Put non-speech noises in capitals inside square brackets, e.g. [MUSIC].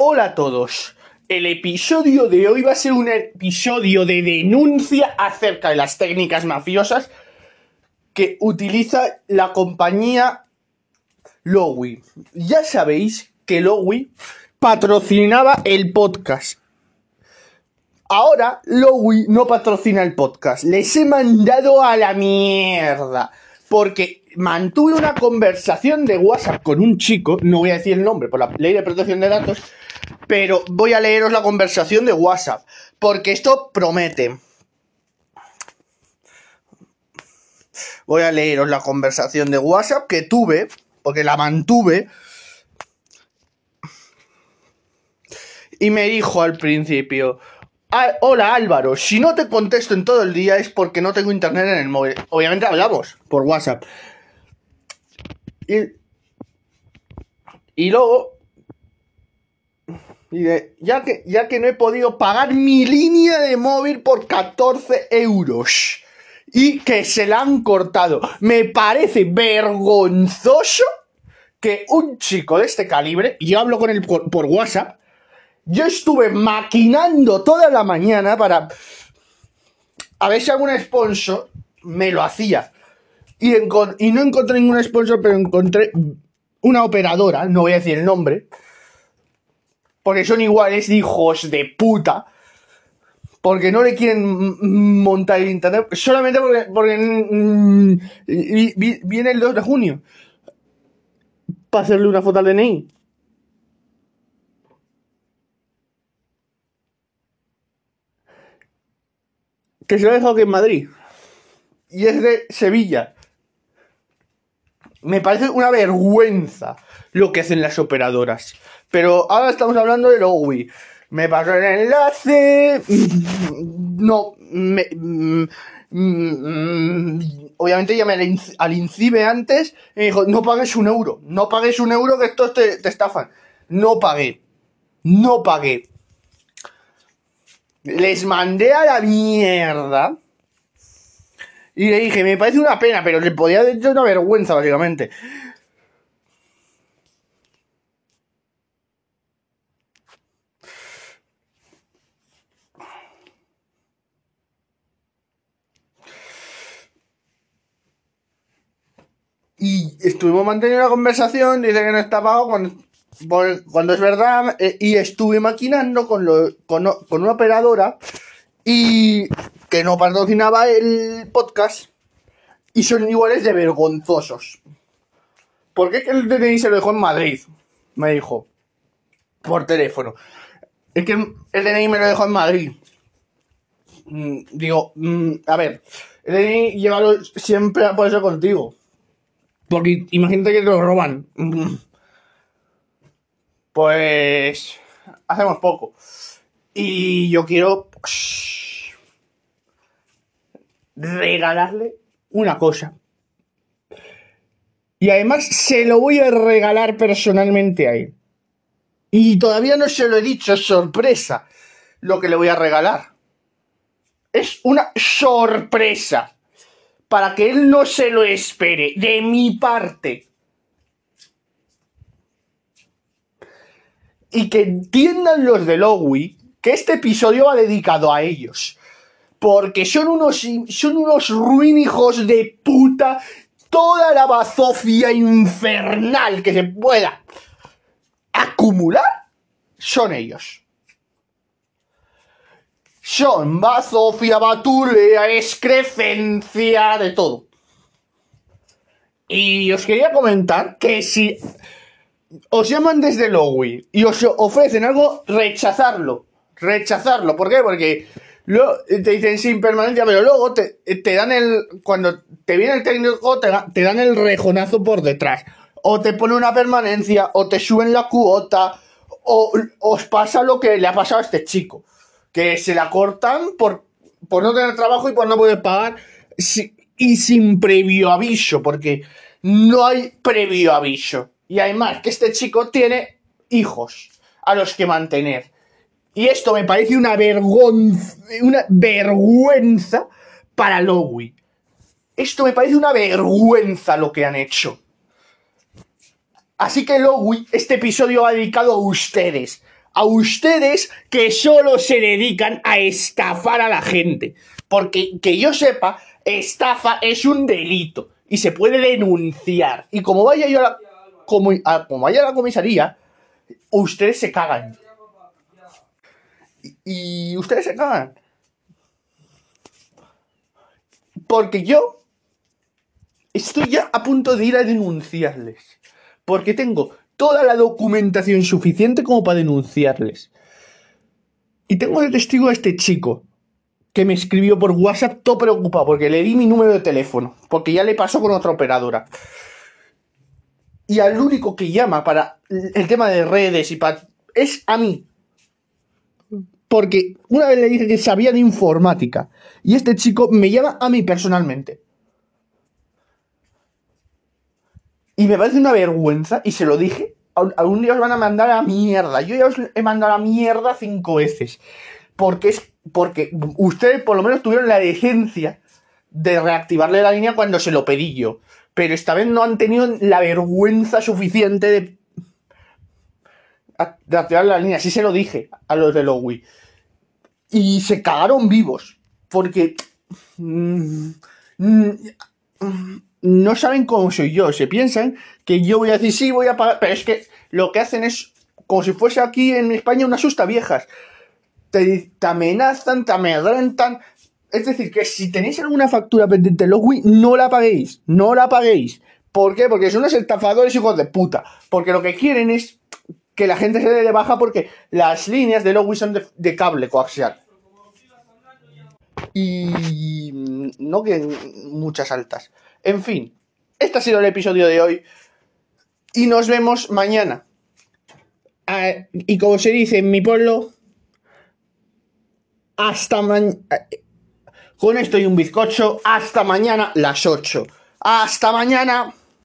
Hola a todos. El episodio de hoy va a ser un episodio de denuncia acerca de las técnicas mafiosas que utiliza la compañía Lowy. Ya sabéis que Lowy patrocinaba el podcast. Ahora Lowy no patrocina el podcast. Les he mandado a la mierda. Porque mantuve una conversación de WhatsApp con un chico, no voy a decir el nombre por la ley de protección de datos, pero voy a leeros la conversación de WhatsApp, porque esto promete. Voy a leeros la conversación de WhatsApp que tuve, porque la mantuve. Y me dijo al principio, ah, hola Álvaro, si no te contesto en todo el día es porque no tengo internet en el móvil. Obviamente hablamos por WhatsApp. Y, luego ya que, ya que no he podido pagar mi línea de móvil por 14 euros. Y que se la han cortado. Me parece vergonzoso que un chico de este calibre, y yo hablo con él por WhatsApp, yo estuve maquinando toda la mañana para... A ver si algún sponsor me lo hacía. Y, y no encontré ningún sponsor, pero encontré una operadora, no voy a decir el nombre, porque son iguales hijos de puta, porque no le quieren montar el internet, solamente porque, porque mm, viene el 2 de junio para hacerle una foto al DNI. Que se lo ha dejado aquí en Madrid. Y es de Sevilla. Me parece una vergüenza lo que hacen las operadoras. Pero ahora estamos hablando de Lowy. Me pasó el enlace. [LAUGHS] No, me, obviamente llamé al INCIBE antes y me dijo, no pagues un euro, no pagues un euro que estos te, te estafan. No pagué, no pagué. Les mandé a la mierda. Y le dije, me parece una pena, pero le podía decir una vergüenza, básicamente. Y estuvimos manteniendo una conversación, dice que no está pago cuando, cuando es verdad, eh, y estuve maquinando con, lo, con, con una operadora y que no patrocinaba el podcast y son iguales de vergonzosos. ¿Por qué el DNI se lo dejó en Madrid? Me dijo. Por teléfono. Es que el DNI me lo dejó en Madrid. Mm, digo, mm, a ver, el DNI llévalo siempre por eso contigo. Porque imagínate que te lo roban. Pues hacemos poco. Y yo quiero pues, regalarle una cosa. Y además se lo voy a regalar personalmente a él. Y todavía no se lo he dicho, es sorpresa lo que le voy a regalar. Es una sorpresa para que él no se lo espere, de mi parte. Y que entiendan los de Lowy que este episodio va dedicado a ellos. Porque son unos, son unos ruinijos de puta. Toda la bazofia infernal que se pueda acumular son ellos son bazofia, batulea, excrecencia, de todo. Y os quería comentar que si os llaman desde Lowy y os ofrecen algo, rechazarlo. Rechazarlo. ¿Por qué? Porque te dicen sin permanencia, pero luego te, dan el. Cuando te viene el técnico, te, te dan el rejonazo por detrás. O te pone una permanencia, o te suben la cuota, o os pasa lo que le ha pasado a este chico que se la cortan por, por no tener trabajo y por no poder pagar y sin previo aviso, porque no hay previo aviso. Y además que este chico tiene hijos a los que mantener. Y esto me parece una vergüenza, una vergüenza para Lowy. Esto me parece una vergüenza lo que han hecho. Así que Lowy, este episodio va dedicado a ustedes, a ustedes que solo se dedican a estafar a la gente. Porque que yo sepa, estafa es un delito y se puede denunciar. Y como vaya yo a la, como, como vaya a la comisaría, ustedes se cagan. Y, y ustedes se cagan. Porque yo estoy ya a punto de ir a denunciarles. Porque tengo toda la documentación suficiente como para denunciarles. Y tengo de testigo a este chico que me escribió por WhatsApp todo preocupado porque le di mi número de teléfono, porque ya le pasó con otra operadora. Y al único que llama para el tema de redes y para... es a mí. Porque una vez le dije que sabía de informática y este chico me llama a mí personalmente. Y me parece una vergüenza y se lo dije. Algún día os van a mandar a mierda. Yo ya os he mandado a mierda cinco veces. Porque es porque ustedes por lo menos tuvieron la decencia de reactivarle la línea cuando se lo pedí yo. Pero esta vez no han tenido la vergüenza suficiente de, de activar la línea. Así se lo dije a los de Lowy. Y se cagaron vivos. Porque mm, mm, no saben cómo soy yo. Se piensan que yo voy a decir sí, voy a pagar. Pero es que lo que hacen es como si fuese aquí en España una susta viejas te, amenazan, te amedrentan. Es decir, que si tenéis alguna factura pendiente en Logwi, no la paguéis, no la paguéis. ¿Por qué? Porque son unos estafadores hijos de puta. Porque lo que quieren es que la gente se dé de baja porque las líneas de Logwi son de, cable coaxial. Y no que muchas altas. En fin, este ha sido el episodio de hoy. Y nos vemos mañana. Ah, y como se dice en mi pueblo, hasta mañana. Con esto y un bizcocho, hasta mañana las 8. Hasta mañana.